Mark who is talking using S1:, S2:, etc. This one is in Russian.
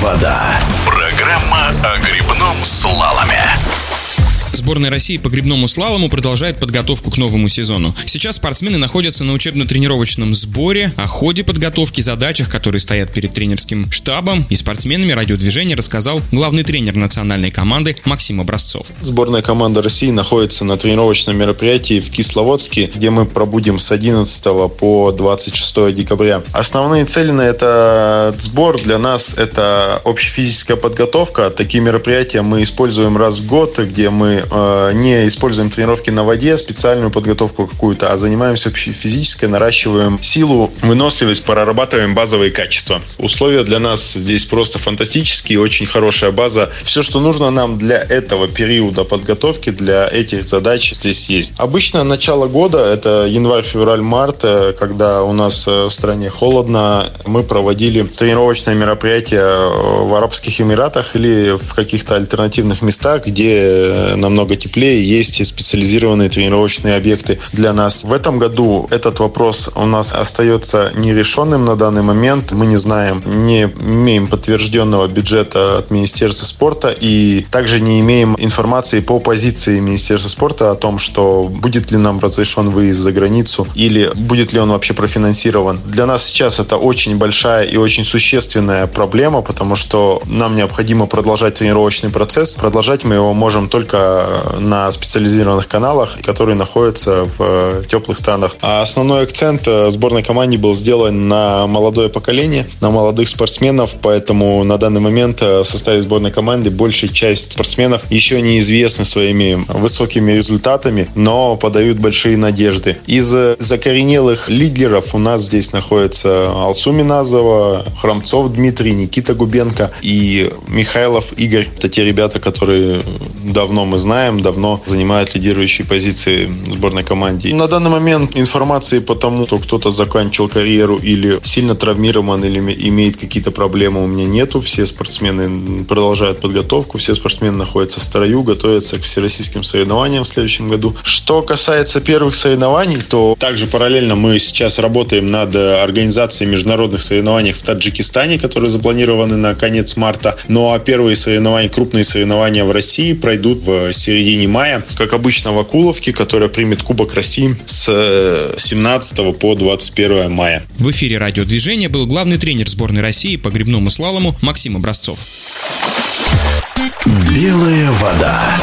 S1: вода». Программа о грибном слаломе.
S2: Сборная России по грибному слалому продолжает подготовку к новому сезону. Сейчас спортсмены находятся на учебно-тренировочном сборе, о ходе подготовки, задачах, которые стоят перед тренерским штабом и спортсменами радиодвижения рассказал главный тренер национальной команды Максим Образцов.
S3: Сборная команда России находится на тренировочном мероприятии в Кисловодске, где мы пробудем с 11 по 26 декабря. Основные цели на этот сбор для нас это общефизическая подготовка. Такие мероприятия мы используем раз в год, где мы э, не используем тренировки на воде, специальную подготовку какую-то, а занимаемся физической, наращиваем силу, выносливость, прорабатываем базовые качества. Условия для нас здесь просто фантастические, очень хорошая база. Все, что нужно нам для этого периода подготовки, для этих задач здесь есть. Обычно начало года, это январь, февраль, март, э, когда у нас э, в стране холодно, мы проводили тренировочные мероприятия в Арабских Эмиратах или в каких-то альтернативных местах, где нам намного теплее, есть и специализированные тренировочные объекты для нас. В этом году этот вопрос у нас остается нерешенным на данный момент. Мы не знаем, не имеем подтвержденного бюджета от Министерства спорта и также не имеем информации по позиции Министерства спорта о том, что будет ли нам разрешен выезд за границу или будет ли он вообще профинансирован. Для нас сейчас это очень большая и очень существенная проблема, потому что нам необходимо продолжать тренировочный процесс. Продолжать мы его можем только на специализированных каналах, которые находятся в э, теплых странах. А основной акцент э, сборной команде был сделан на молодое поколение, на молодых спортсменов, поэтому на данный момент э, в составе сборной команды большая часть спортсменов еще неизвестны своими высокими результатами, но подают большие надежды. Из закоренелых лидеров у нас здесь находится Алсу Миназова, Храмцов Дмитрий, Никита Губенко и Михайлов Игорь. Это те ребята, которые давно мы знаем, давно занимают лидирующие позиции в сборной команде. На данный момент информации по тому, что кто-то заканчивал карьеру или сильно травмирован, или имеет какие-то проблемы, у меня нету. Все спортсмены продолжают подготовку, все спортсмены находятся в строю, готовятся к всероссийским соревнованиям в следующем году. Что касается первых соревнований, то также параллельно мы сейчас работаем над организацией международных соревнований в Таджикистане, которые запланированы на конец марта. Ну а первые соревнования, крупные соревнования в России пройдут в середине мая, как обычно в Акуловке, которая примет Кубок России с 17 э, по 21 мая.
S2: В эфире радиодвижения был главный тренер сборной России по грибному слалому Максим Образцов.
S1: Белая вода.